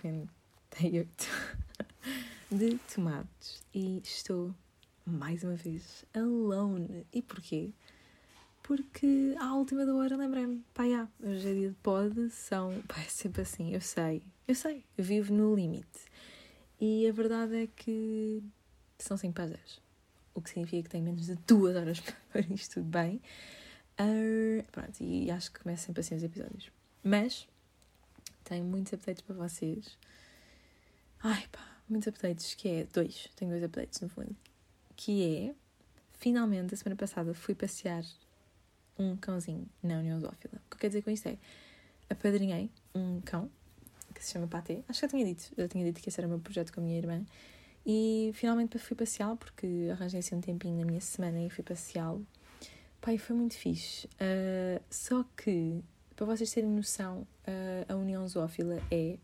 58 de tomates e estou mais uma vez alone. E porquê? Porque à última da hora lembrei-me, pá, já, hoje é dia de pod, são, pá, é sempre assim, eu sei, eu sei, eu vivo no limite. E a verdade é que são 5 para as 10, o que significa que tenho menos de 2 horas para isto tudo bem. Uh, pronto, e acho que começa sempre assim os episódios. Mas tenho muitos updates para vocês. Ai pá, muitos updates, que é dois, tenho dois updates no fundo. Que é, finalmente, a semana passada fui passear um cãozinho na União Zoófila. O que eu quero dizer com isto é, apadrinhei um cão que se chama Patê. Acho que já tinha dito, já tinha dito que esse era o meu projeto com a minha irmã. E finalmente fui passeá-lo, porque arranjei assim um tempinho na minha semana e fui passeá-lo. Pai, foi muito fixe. Uh, só que, para vocês terem noção, uh, a União Zoófila é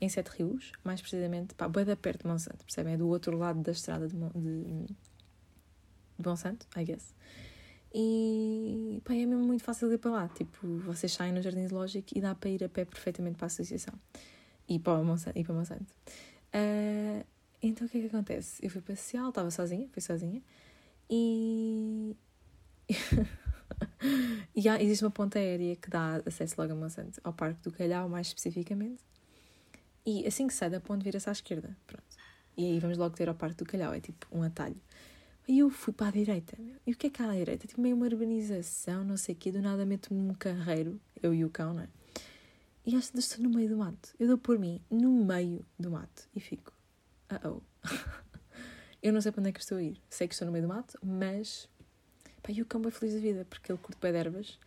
em Sete Rios, mais precisamente, pá, bem da perto de Monsanto, percebem? É do outro lado da estrada de, de, de Monsanto, I guess. E pá, é mesmo muito fácil ir para lá. Tipo, vocês saem no Jardim Zoológico e dá para ir a pé perfeitamente para a associação e para Monsanto. E para Monsanto. Uh, então o que é que acontece? Eu fui passear, estava sozinha, fui sozinha, e e há, existe uma ponta aérea que dá acesso logo a Monsanto, ao Parque do Calhau, mais especificamente. E assim que sai da ponte, vira-se à esquerda. Pronto. E aí vamos logo ter ao Parque do Calhau, é tipo um atalho. E eu fui para a direita. Meu. E o que é que há à direita? Tipo meio uma urbanização, não sei o quê. Do nada meto-me num carreiro, eu e o cão, não é? E acho que estou no meio do mato. Eu dou por mim no meio do mato e fico. Uh oh. eu não sei para onde é que estou a ir. Sei que estou no meio do mato, mas Pá, e o cão é feliz da vida, porque ele curte bem de ervas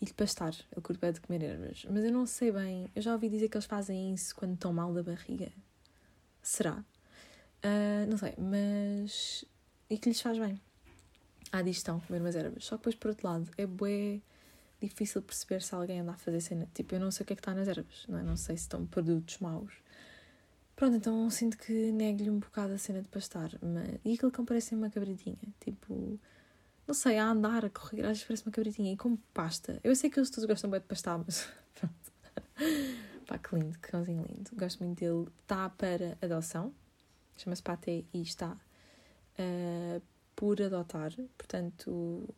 e de pastar, ele curte bem de comer ervas. Mas eu não sei bem, eu já ouvi dizer que eles fazem isso quando estão mal da barriga. Será? Uh, não sei, mas. E que lhes faz bem. À digestão, comer umas ervas. Só que depois, por outro lado, é bué difícil perceber se alguém anda a fazer cena. Tipo, eu não sei o que é que está nas ervas, não é? Não sei se estão produtos maus. Pronto, então sinto que nego-lhe um bocado a cena de pastar. Mas... E aquele cão parece uma cabritinha. Tipo, não sei, a andar, a correr, às vezes parece uma cabritinha e com pasta. Eu sei que eles todos gostam bem de pastar, mas pronto. Pá, que lindo, que cãozinho lindo. Gosto muito dele. Está para adoção, chama-se Paté e está uh, por adotar. Portanto,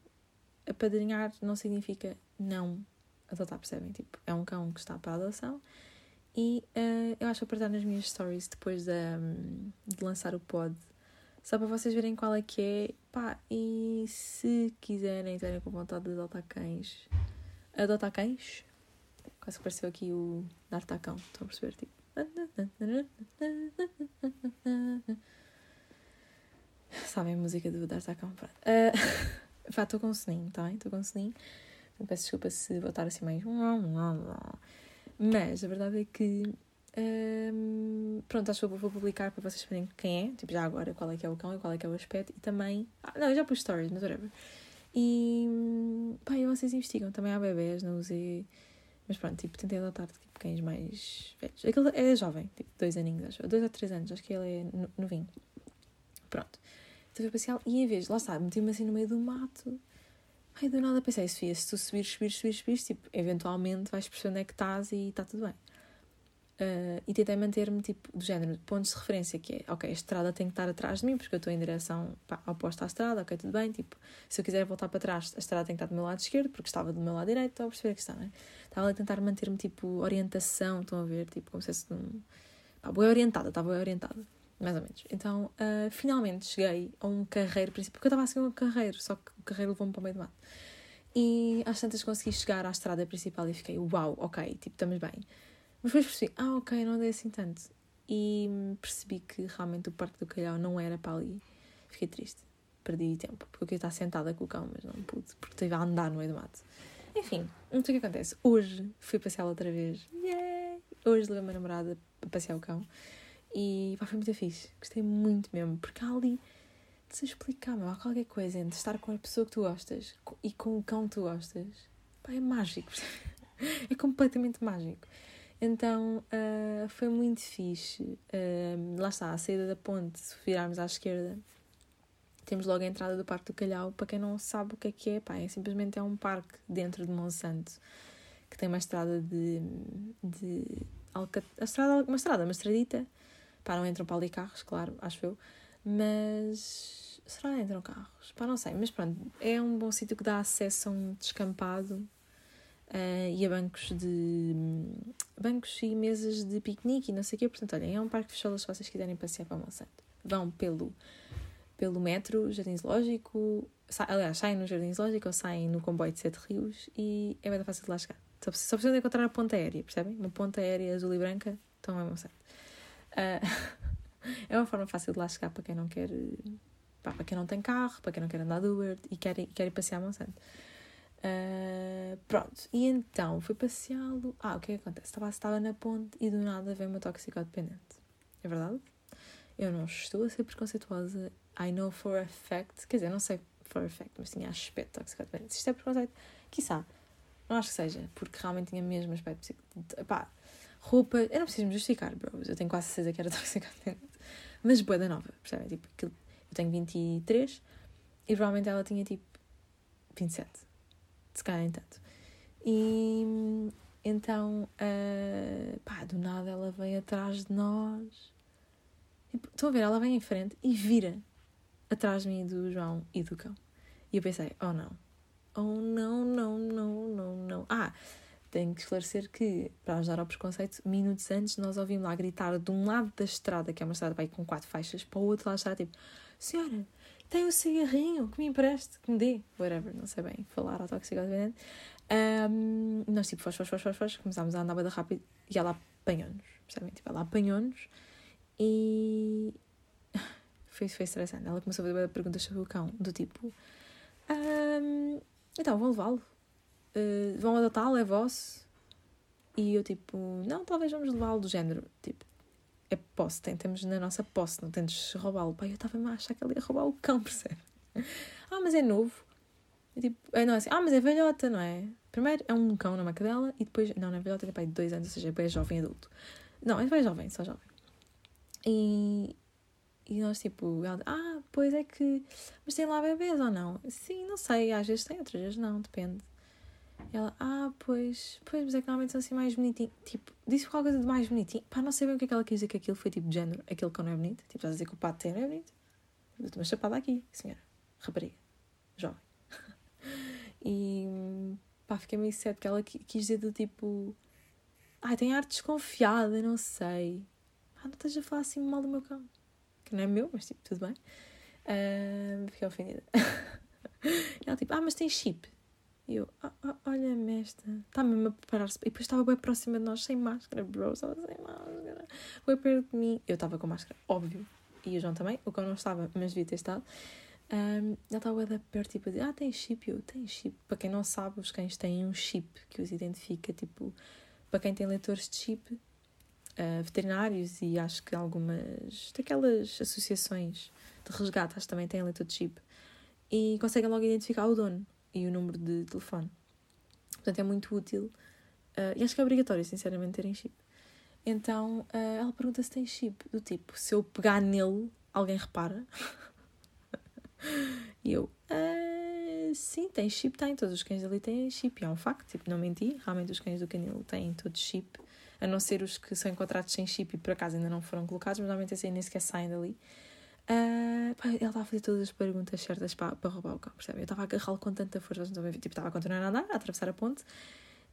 apadrinhar não significa não adotar, percebem? Tipo, é um cão que está para adoção. E uh, eu acho que partilhar nas minhas stories depois de, um, de lançar o pod só para vocês verem qual é que é. Pá, e se quiserem, terem com vontade de adotar cães. Adotar cães? Quase que pareceu aqui o D'Artacão. Estão a perceber? Tipo. Sabem a música do D'Artacão? Uh, pá, estou com soninho, tá? Estou com soninho. Peço desculpa se vou estar assim mais. Mas a verdade é que pronto, acho que vou publicar para vocês verem quem é, tipo, já agora, qual é que é o cão e qual é que é o aspecto. E também. Ah, não, eu já pus stories, mas whatever. E. pá, e vocês investigam. Também há bebés, não usei. Mas pronto, tipo, tentei adotar tipo, cães mais velhos. Aquele é jovem, tipo, dois aninhos, acho. Dois ou três anos, acho que ele é novinho. Pronto. Então passear e em vez, lá está, meti-me assim no meio do mato. Ai, do nada pensei, Sofia, se tu subires, subires, subires, subires, tipo, eventualmente vais perceber onde é que estás e está tudo bem. Uh, e tentei manter-me tipo do género, pontos de referência, que é ok, a estrada tem que estar atrás de mim, porque eu estou em direção pá, oposta à estrada, ok, tudo bem, tipo, se eu quiser voltar para trás, a estrada tem que estar do meu lado esquerdo, porque estava do meu lado direito, estou a perceber a questão, não é? Estava a tentar manter-me tipo orientação, estão a ver, tipo, como se fosse um. pá, boa orientada, estava boa orientada, mais ou menos. Então, uh, finalmente cheguei a um carreiro principal, porque eu estava a seguir um carreiro, só que o carreiro levou-me para o meio do mato. E às tantas consegui chegar à estrada principal e fiquei, uau, ok, tipo, estamos bem. Mas depois percebi, ah, ok, não andei assim tanto. E percebi que realmente o Parque do Calhau não era para ali. Fiquei triste. Perdi tempo, porque eu queria estar sentada com o cão, mas não pude, porque estive a andar no meio do mato. Enfim, não sei o que acontece. Hoje fui passear outra vez. Yay! Hoje levei a minha namorada para passear o cão. E pá, foi muito fixe. Gostei muito mesmo, porque há ali de se explicar, meu, há qualquer coisa entre estar com a pessoa que tu gostas e com o cão que tu gostas. Pá, é mágico. é completamente mágico. Então uh, foi muito fixe. Uh, lá está, a saída da ponte, se virarmos à esquerda, temos logo a entrada do Parque do Calhau. Para quem não sabe o que é que é, pá, é simplesmente é um parque dentro de Monsanto que tem uma estrada de, de Alcat... estrada, uma estrada, uma estradita. Pá, não entram para ali carros, claro, acho eu. Mas. Será que entram carros? Pá, não sei. Mas pronto, é um bom sítio que dá acesso a um descampado uh, e a bancos de. bancos e mesas de piquenique e não sei o quê. Portanto, olhem, é um parque fechado se vocês quiserem passear para Monsanto. Vão pelo, pelo metro, Jardim Zoológico. Aliás, saem no Jardim Zoológico ou saem no comboio de Sete Rios e é bem fácil de lá chegar. Só, só precisam encontrar a ponta aérea, percebem? Uma ponta aérea azul e branca, então é Monsanto. Uh, é uma forma fácil de lá chegar para quem não quer. Pá, para quem não tem carro, para quem não quer andar de Uber e quer, quer ir passear a Monsanto. Uh, pronto, e então fui passeá-lo. Ah, o que é que acontece? Estava, estava na ponte e do nada veio uma toxicodependente. É verdade? Eu não estou a ser preconceituosa. I know for a fact. Quer dizer, não sei for a fact, mas tinha aspecto toxicodependente. Isto é preconceito, quiçá. Não acho que seja, porque realmente tinha mesmo aspecto. Pá, roupa. Eu não preciso me justificar, bros. Eu tenho quase certeza que era toxicodependente. Mas boa da nova, percebem? Tipo, eu tenho 23 e provavelmente ela tinha tipo 27 se calhar nem tanto. E então, uh, pá, do nada ela vem atrás de nós. Estão a ver? Ela vem em frente e vira atrás de mim do João e do cão. E eu pensei, oh não, oh não, não, não, não, não. Ah, tenho que esclarecer que, para ajudar ao preconceito, minutos antes nós ouvimos lá gritar de um lado da estrada, que é uma estrada vai, com quatro faixas, para o outro lado está tipo, senhora, tem o cigarrinho que me empreste, que me dê, whatever, não sei bem falar ao toxicodependente. Um, nós, tipo, faz, faz, faz, faz, faz, começámos a andar bem rápido e ela apanhou-nos, percebem? Tipo, ela apanhou-nos e. Foi, foi estressante. Ela começou a fazer perguntas sobre o cão, do tipo: um, Então, vão levá-lo? Uh, vão adotá-lo? É vosso? E eu, tipo, não, talvez vamos levá-lo do género. Tipo, é posse, tentamos na nossa posse, não tentes roubá-lo. Pai, eu estava a achar que ele ia roubar o cão, percebe? ah, mas é novo. É tipo, é, não é assim, ah, mas é velhota, não é? Primeiro é um cão na cadela e depois, não, não é velhota, é pai de dois anos, ou seja, é jovem adulto. Não, é bem jovem, só jovem. E, e nós, tipo, ela, ah, pois é que, mas tem lá bebês ou não? Sim, não sei, às vezes tem, outras vezes não, depende. Ela, ah, pois, pois, mas é que normalmente são assim mais bonitinhos. Tipo, disse qualquer coisa de mais bonitinho. Pá, não sei bem o que é que ela quis dizer que aquilo foi tipo de género, aquele que não é bonito. Tipo, estás a dizer que o pato tem não é bonito. Eu uma chapada aqui, senhora, rapariga, jovem. e pá, fiquei meio certo que ela quis dizer do tipo, ai, tem ar desconfiada, não sei. Ah, não estás a falar assim mal do meu cão. Que não é meu, mas tipo, tudo bem. Uh, fiquei ofendida. ela tipo, ah, mas tem chip. E eu, ah, ah, olha-me esta, está mesmo a preparar-se. E depois estava bem próxima de nós, sem máscara, bro, estava sem máscara. Foi perto de mim. Eu estava com máscara, óbvio. E o João também, o cão não estava, mas devia ter estado. Um, ele estava bem perto, tipo, a dizer, ah, tem chip. Eu, tem chip. Para quem não sabe, os cães têm um chip que os identifica, tipo, para quem tem leitores de chip, uh, veterinários e acho que algumas daquelas associações de resgate, acho que também têm leitor de chip. E conseguem logo identificar o dono e o número de telefone. Portanto, é muito útil. Uh, e acho que é obrigatório, sinceramente, terem chip. Então, uh, ela pergunta se tem chip. Do tipo, se eu pegar nele, alguém repara? e eu, uh, sim, tem chip, tem. Todos os cães ali têm chip. E é um facto, tipo, não menti. Realmente os cães do canil têm todos chip. A não ser os que são encontrados sem chip e por acaso ainda não foram colocados, mas normalmente assim nem sequer saem dali. Uh, pá, ele estava a fazer todas as perguntas certas para, para roubar o cão, percebe? Eu estava a agarrá-lo com tanta força, tipo, estava a continuar a andar, a atravessar a ponte,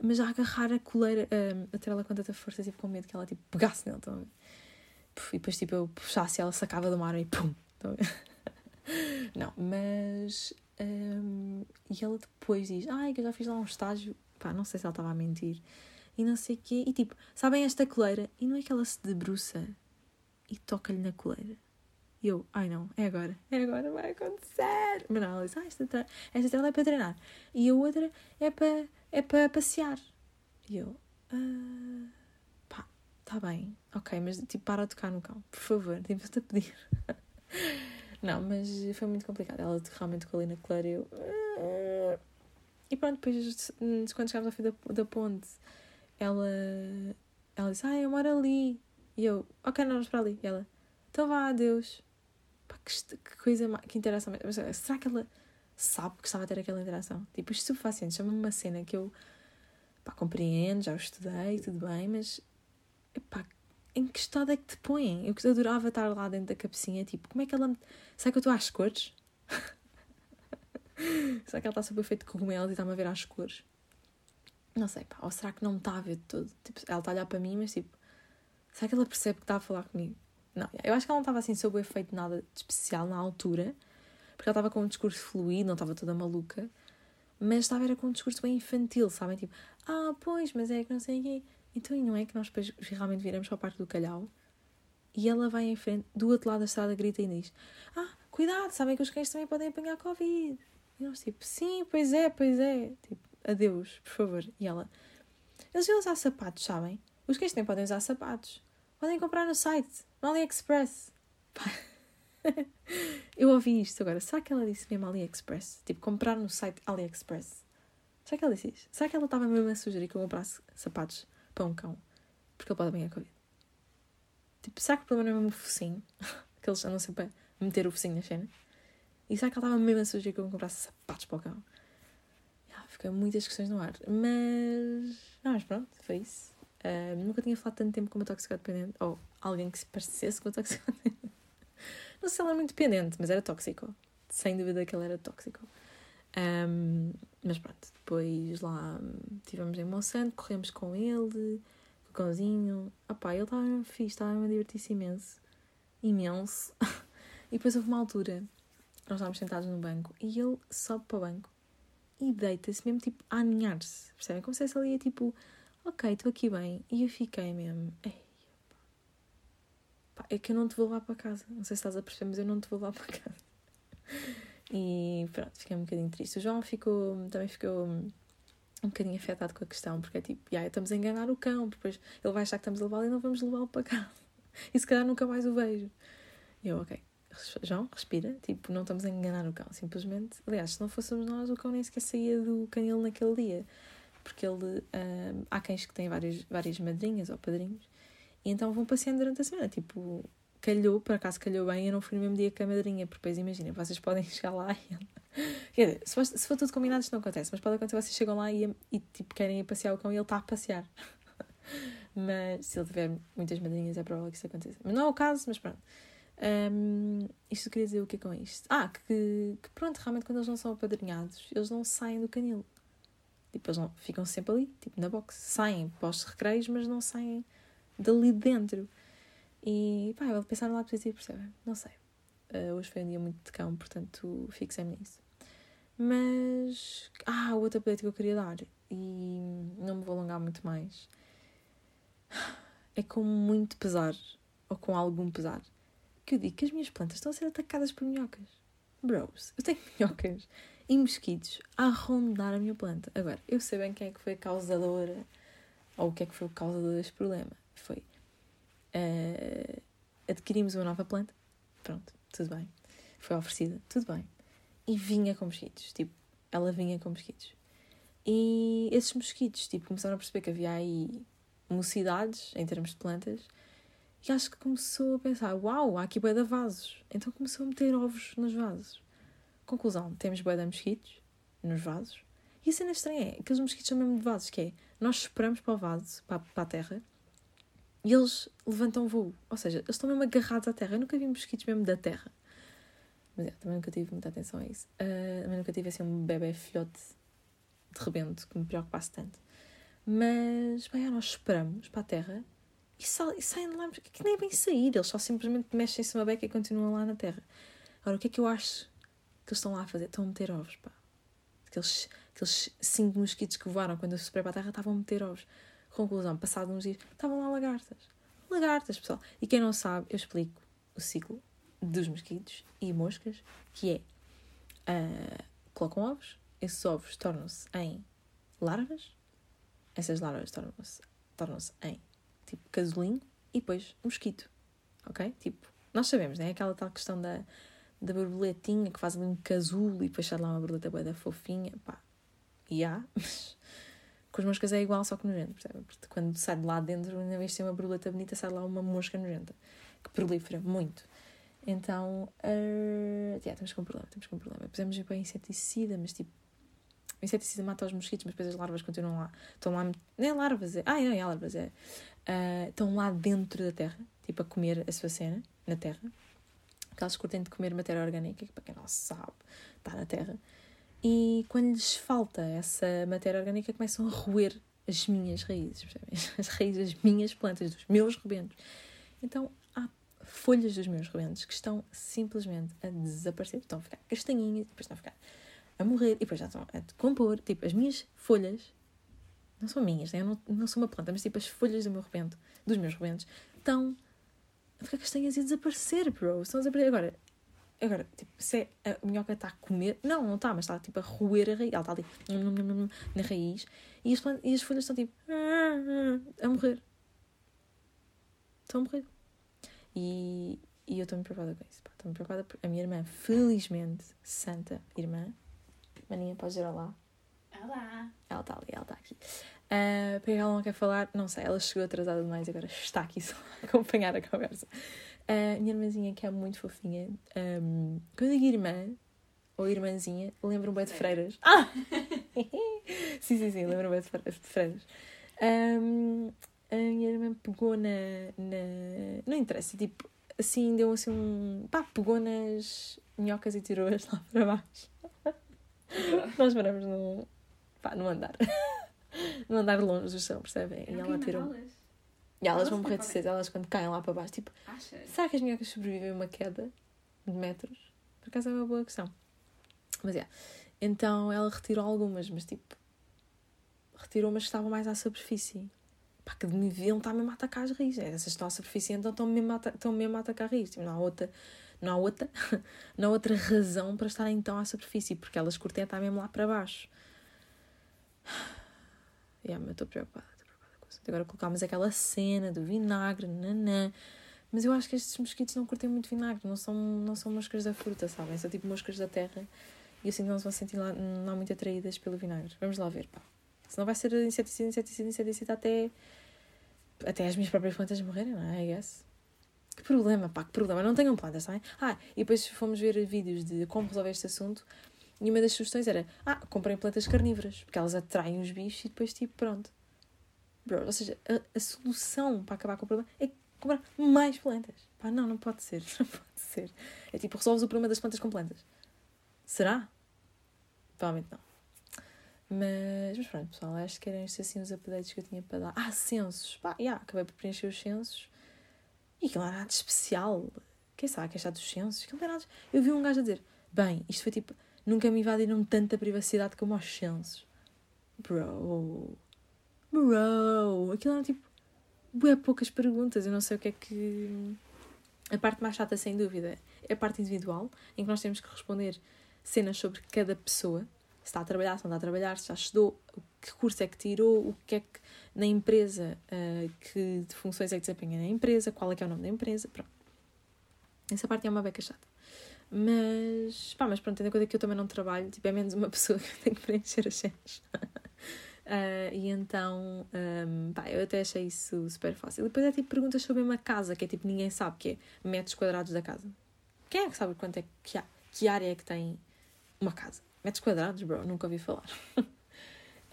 mas a agarrar a coleira, uh, a ter ela com tanta força, tipo, com medo que ela, tipo, pegasse nele, ver? e depois, tipo, eu puxasse ela, sacava do mar e pum, ver? Não, mas... Um, e ela depois diz, ai, que eu já fiz lá um estágio, pá, não sei se ela estava a mentir, e não sei o quê, e tipo, sabem esta coleira? E não é que ela se debruça e toca-lhe na coleira? E eu, ai não, é agora, é agora, vai acontecer. Mas não, ela disse, ah, esta, esta tela é para treinar. E a outra é para, é para passear. E eu, ah, pá, tá bem, ok, mas tipo, para de tocar no cão, por favor, tipo-te a pedir. não, mas foi muito complicado. Ela realmente tocou ali na coleira e eu. Ah. E pronto, depois, quando chegámos ao fim da, da ponte, ela, ela disse, ah, eu moro ali. E eu, ok, não, vamos para ali. E ela, então vá, adeus. Pá, que, que coisa, que interação. Mas será que ela sabe que estava a ter aquela interação? Tipo, os chama-me uma cena que eu pá, compreendo, já o estudei, tudo bem, mas epá, em que estado é que te põem? Eu adorava estar lá dentro da cabecinha, tipo, como é que ela me. Será que eu estou às cores? será que ela está sob efeito de cogumelos e está-me a ver às cores? Não sei, pá. Ou será que não me está a ver de todo? Tipo, ela está a olhar para mim, mas tipo, será que ela percebe que está a falar comigo? Não, eu acho que ela não estava assim sob o efeito de nada de especial na altura, porque ela estava com um discurso fluido, não estava toda maluca, mas estava era com um discurso bem infantil, sabem? Tipo, ah, pois, mas é que não sei o quê. Então, e não é que nós depois realmente viramos para a parte do calhau e ela vai em frente, do outro lado da estrada, grita e diz: Ah, cuidado, sabem que os cães também podem apanhar Covid. E nós, tipo, sim, pois é, pois é. Tipo, adeus, por favor. E ela: Eles iam usar sapatos, sabem? Os cães também podem usar sapatos. Podem comprar no site, no AliExpress. Eu ouvi isto agora. Será que ela disse mesmo AliExpress? Tipo, comprar no site AliExpress. Será que ela disse isto? Será que ela estava mesmo a sugerir que eu comprasse sapatos para um cão? Porque ele pode apanhar Covid. Tipo, será que o problema não é mesmo o focinho? que eles andam sempre a meter o focinho na cena? E será que ela estava mesmo a sugerir que eu comprasse sapatos para o cão? Fiquei muitas questões no ar. Mas. Ah, mas pronto, foi isso. Uh, nunca tinha falado tanto tempo com uma toxicodependente. Ou alguém que se parecesse com uma toxicodependente. Não sei se ela era muito dependente, mas era tóxico. Sem dúvida que ele era tóxico. Um, mas pronto, depois lá estivemos em Monsanto, corremos com ele, com o cãozinho. Opá, ele estava mesmo fixe, estava a divertir-se imenso. Imenso. e depois houve uma altura, nós estávamos sentados no banco e ele sobe para o banco e deita-se mesmo tipo a aninhar-se. Percebem? Como se ali ia tipo, ok, estou aqui bem. E eu fiquei mesmo, ei, é que eu não te vou levar para casa. Não sei se estás a perceber, mas eu não te vou levar para casa. E pronto, fiquei um bocadinho triste. O João ficou, também ficou um bocadinho afetado com a questão, porque é tipo, yeah, estamos a enganar o cão, depois ele vai achar que estamos a levá-lo e não vamos levá-lo para casa. E se calhar nunca mais o vejo. E eu, ok, João, respira, tipo, não estamos a enganar o cão, simplesmente. Aliás, se não fôssemos nós, o cão nem sequer saía do canil naquele dia, porque ele. Um, há cães que têm várias, várias madrinhas ou padrinhos, e então vão passeando durante a semana, tipo, calhou, por acaso calhou bem, eu não fui no mesmo dia que a madrinha, porque depois imaginem, vocês podem chegar lá e. Quer dizer, se for, se for tudo combinado, isto não acontece, mas pode acontecer, vocês chegam lá e, e tipo, querem ir passear o cão e ele está a passear. mas se ele tiver muitas madrinhas, é provável que isso aconteça. Mas não é o caso, mas pronto. Um, isto queria dizer o que é com isto? Ah, que, que pronto, realmente quando eles não são apadrinhados, eles não saem do canil. Tipo, eles não, ficam sempre ali, tipo na box. Saem para os recreios, mas não saem dali dentro. E pá, eu pensar no lado positivo, percebem? Não sei. Uh, hoje foi um dia muito de cão, portanto fixei-me nisso. Mas. Ah, o outro update que eu queria dar, e não me vou alongar muito mais, é com muito pesar, ou com algum pesar, que eu digo que as minhas plantas estão a ser atacadas por minhocas. Bros, eu tenho minhocas e mosquitos a rondar a minha planta. Agora, eu sei bem quem é que foi a causadora, ou o que é que foi o causador deste problema. Foi Uh, adquirimos uma nova planta. Pronto, tudo bem. Foi oferecida, tudo bem. E vinha com mosquitos. Tipo, ela vinha com mosquitos. E esses mosquitos, tipo, começaram a perceber que havia aí mocidades em termos de plantas. E acho que começou a pensar: uau, há aqui bué de vasos. Então começou a meter ovos nos vasos. Conclusão: temos bué de mosquitos nos vasos. E a cena estranha é: aqueles mosquitos são mesmo de vasos, que é nós esperamos para o vaso, para, para a terra, e eles levantam voo. Ou seja, eles estão mesmo agarrados à terra. Eu nunca vi mosquitos mesmo da terra. Mas é, também nunca tive muita atenção a isso. Uh, também nunca tive assim um bebê filhote de rebento que me preocupasse tanto. Mas, bem, nós esperamos para a terra e, sa e saem de lá, que nem é bem sair. Eles só simplesmente mexem-se uma beca e continuam lá na terra. Agora, o que é que eu acho que eles estão lá a fazer? Estão a meter ovos, pá. Aqueles, aqueles cinco mosquitos que voaram quando eu superei para a terra estavam a meter ovos. Conclusão, passado uns dias, estavam lá lagartas. Lagartas, pessoal. E quem não sabe, eu explico o ciclo dos mosquitos e moscas, que é, uh, colocam ovos, esses ovos tornam-se em larvas, essas larvas tornam-se tornam em, tipo, casulinho, e depois mosquito, ok? Tipo, nós sabemos, né? Aquela tal questão da, da borboletinha que faz ali um casulo e depois sai lá uma borboleta boa da fofinha, pá, e há, mas com as moscas é igual, só que nojento, percebe? Porque quando sai de lá dentro, na vez de ser uma borboleta bonita, sai lá uma mosca nojenta, que prolifera muito. Então, uh, yeah, temos com um problema, temos com um problema. Pusemos para inseticida, mas tipo, O inseticida mata os mosquitos, mas depois as larvas continuam lá. Estão lá. Nem é larvas, é. Ah, não, é larvas, é. Uh, estão lá dentro da terra, tipo a comer a sua cena, na terra. Porque elas curtem de comer matéria orgânica, que para quem não sabe, está na terra. E quando lhes falta essa matéria orgânica, começam a roer as minhas raízes, percebem? As raízes das minhas plantas, dos meus rebentos. Então há folhas dos meus rebentos que estão simplesmente a desaparecer, estão a ficar castanhinhas, depois estão a ficar a morrer e depois já estão a decompor. Tipo, as minhas folhas não são minhas, né? eu não, não sou uma planta, mas tipo, as folhas do meu rebento, dos meus rebentos, estão a ficar castanhas e a desaparecer, bro. Estão a desaparecer. Agora, agora tipo, se é a minhoca está a comer, não, não está, mas está tipo a roer a raiz, ela está ali na raiz e as, plantas, e as folhas estão tipo a morrer. Estão a morrer. E, e eu estou-me preocupada com isso. Estou-me preocupada porque a minha irmã, felizmente, santa irmã, Maninha, podes ir lá. Olá. Ela está ali, ela está aqui. Uh, porque ela não quer falar, não sei, ela chegou atrasada demais e agora está aqui só a acompanhar a conversa. Uh, minha irmãzinha, que é muito fofinha, um, quando eu digo irmã ou irmãzinha, lembro-me bem de freiras. Ah! sim, sim, sim, lembro-me bem de freiras. Um, a minha irmã pegou na, na. Não interessa, tipo, assim, deu assim um. pá, pegou nas minhocas e tirou-as lá para baixo. Nós moramos num. pá, num andar. num andar longe do chão, percebem? E ela tirou. E elas vão morrer de sede, elas quando caem lá para baixo. Tipo, Achas? será que as minhocas sobrevivem a uma queda de metros? Por acaso é uma boa questão. Mas é. Yeah. Então ela retirou algumas, mas tipo. Retirou umas que estavam mais à superfície. Pá, que deviam estar mesmo a atacar as raízes. Essas estão à superfície, então estão mesmo a, estão mesmo a atacar raízes. Tipo, não há outra. Não há outra, não há outra razão para estarem então à superfície, porque elas curtem estar mesmo lá para baixo. Yeah, mas estou preocupada, estou preocupada com isso. Agora colocámos aquela cena do vinagre, nanã. Mas eu acho que estes mosquitos não curtem muito vinagre, não são, não são moscas da fruta, sabem? São tipo moscas da terra e assim não se vão sentir lá, não muito atraídas pelo vinagre. Vamos lá ver, pá. Senão vai ser inseticida, inseticida, inseticida até, até as minhas próprias plantas morrerem, não é? I guess. Que problema, pá, que problema. Não tenham plantas, sabem? Ah, e depois fomos ver vídeos de como resolver este assunto e uma das sugestões era: ah, comprem plantas carnívoras, porque elas atraem os bichos e depois, tipo, pronto. Bro, ou seja, a, a solução para acabar com o problema é comprar mais plantas. Pá, não, não pode ser. Não pode ser. É tipo, resolves o problema das plantas com plantas. Será? Provavelmente não. Mas, mas pronto, pessoal, acho que eram estes assim os updates que eu tinha para dar. Ah, censos. Pá, yeah, acabei por preencher os censos. E aquilo era nada especial. Quem sabe queixar dos censos? Não era nada... Eu vi um gajo a dizer: Bem, isto foi tipo. Nunca me invadiram tanta privacidade como aos censos. Bro. Bro. Aquilo era tipo. Bué poucas perguntas. Eu não sei o que é que. A parte mais chata, sem dúvida, é a parte individual, em que nós temos que responder cenas sobre cada pessoa. Se está a trabalhar, se não está a trabalhar, se já estudou, que curso é que tirou, o que é que na empresa, uh, que funções é que desempenha na empresa, qual é que é o nome da empresa, pronto. Essa parte é uma beca chata. Mas, pá, mas pronto, tendo em conta que eu também não trabalho, tipo, é menos uma pessoa que tem que preencher as cenas. Uh, e então, um, pá, eu até achei isso super fácil. Depois é tipo perguntas sobre uma casa, que é tipo, ninguém sabe, que é metros quadrados da casa. Quem é que sabe quanto é que há? Que área é que tem uma casa? Metros quadrados, bro, nunca ouvi falar.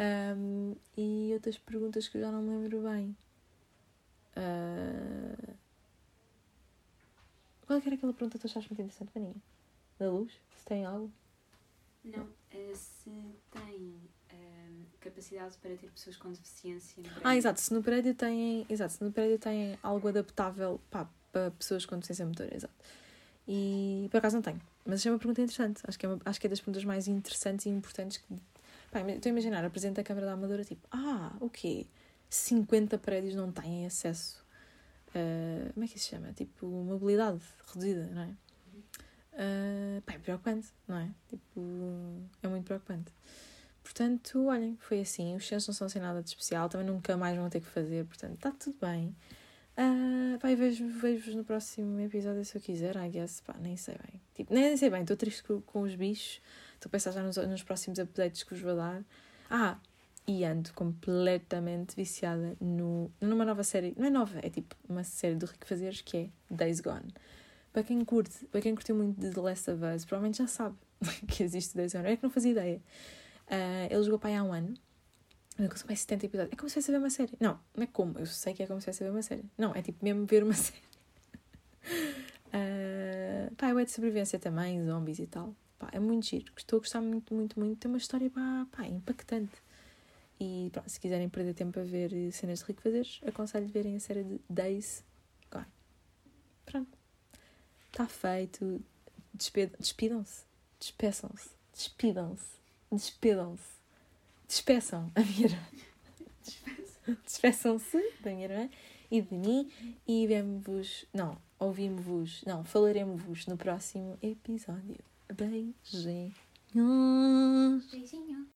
Um, e outras perguntas que eu já não me lembro bem. Uh... Qual é era aquela pergunta que tu achaste muito interessante, Maninha? Da luz? Se tem algo? Não, uh, se tem capacidade para ter pessoas com deficiência. Ah, exato, se no prédio têm. Exato, se no prédio têm algo adaptável pá, para pessoas com deficiência motora, exato. E por acaso não tenho. Mas achei uma pergunta interessante. Acho que é, uma, acho que é das perguntas mais interessantes e importantes que Pá, estou a imaginar, a Presidente da Câmara da Amadora, tipo, ah, o quê? 50 prédios não têm acesso. Uh, como é que isso se chama? Tipo, mobilidade reduzida, não é? Uh, pá, é preocupante, não é? Tipo, é muito preocupante. Portanto, olhem, foi assim. Os censos não são sem nada de especial, também nunca mais vão ter que fazer, portanto, está tudo bem. Uh, pá, vejo-vos vejo no próximo episódio se eu quiser, I guess, pá, nem sei bem. Tipo, nem sei bem, estou triste com, com os bichos Estou a pensar já nos, nos próximos updates que vos vou dar. Ah, e ando completamente viciada no, numa nova série. Não é nova, é tipo uma série do Rico Fazeres que é Days Gone. Para quem curte, para quem curtiu muito de The Last of Us, provavelmente já sabe que existe Days Gone. É que não fazia ideia. Uh, ele jogou para aí há um ano. Eu consegui mais 70 episódios. É como se fosse a ver uma série. Não, não é como. Eu sei que é como se fosse a ver uma série. Não, é tipo mesmo ver uma série. Uh, pá, é de sobrevivência também, zombies e tal. Pá, é muito giro. Estou a gostar muito, muito, muito. Tem uma história pá, pá, impactante. E pá, se quiserem perder tempo a ver cenas de rico fazeres, aconselho de verem a série de Days Gone. Pronto. Está feito. Despidam-se. Despeçam-se. Despidam-se. Despedam-se. Despeçam a minha irmã. Despeçam-se da minha irmã e de mim e vemos-vos. Não, ouvimos-vos. Não, falaremos-vos no próximo episódio. Beijinhos. Beijinho.